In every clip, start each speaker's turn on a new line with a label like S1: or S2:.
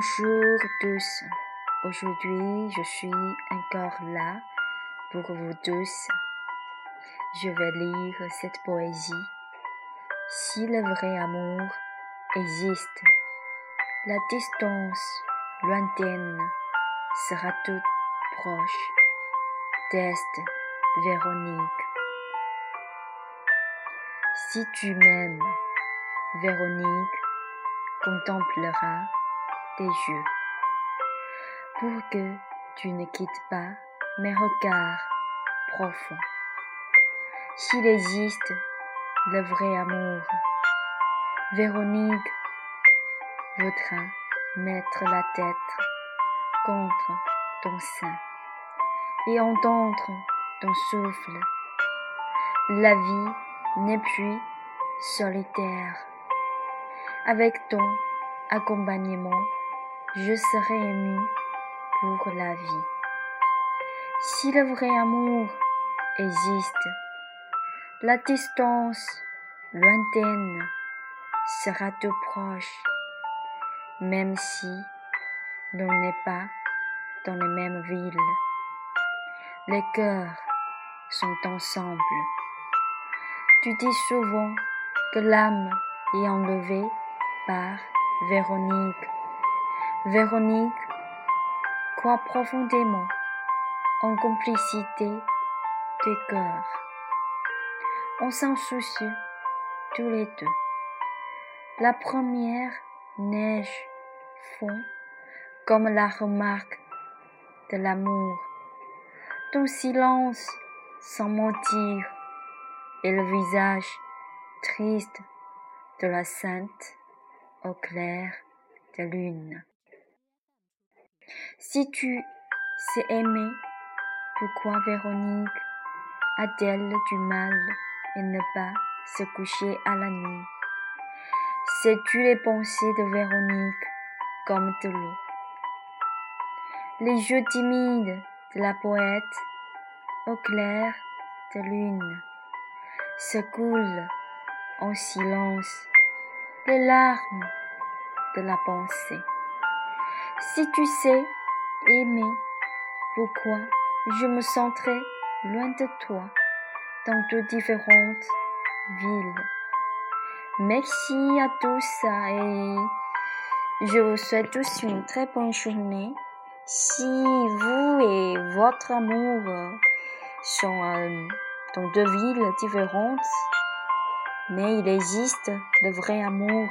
S1: Bonjour tous. Aujourd'hui, je suis encore là pour vous tous. Je vais lire cette poésie. Si le vrai amour existe, la distance lointaine sera toute proche. Test Véronique. Si tu m'aimes, Véronique contemplera tes pour que tu ne quittes pas mes regards profonds. S'il existe le vrai amour, Véronique voudra mettre la tête contre ton sein et entendre ton souffle. La vie n'est plus solitaire. Avec ton accompagnement, je serai ému pour la vie. Si le vrai amour existe, la distance lointaine sera tout proche, même si l'on n'est pas dans les mêmes villes. Les cœurs sont ensemble. Tu dis souvent que l'âme est enlevée par Véronique. Véronique croit profondément en complicité des cœurs. On s'en soucie tous les deux. La première neige fond comme la remarque de l'amour. Ton silence sans mentir et le visage triste de la sainte au clair de lune. Si tu sais aimer, pourquoi Véronique a-t-elle du mal et ne pas se coucher à la nuit? Sais-tu les pensées de Véronique comme de l'eau? Les yeux timides de la poète au clair de lune se coulent en silence les larmes de la pensée. Si tu sais aimer, pourquoi je me sentirais loin de toi dans deux différentes villes. Merci à tous et je vous souhaite tous une très bonne journée. Si vous et votre amour sont euh, dans deux villes différentes, mais il existe le vrai amour.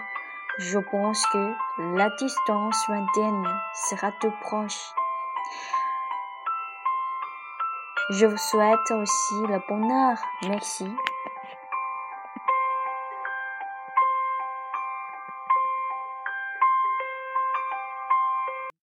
S1: Je pense que la distance lointaine sera tout proche. Je vous souhaite aussi le bonheur. Merci.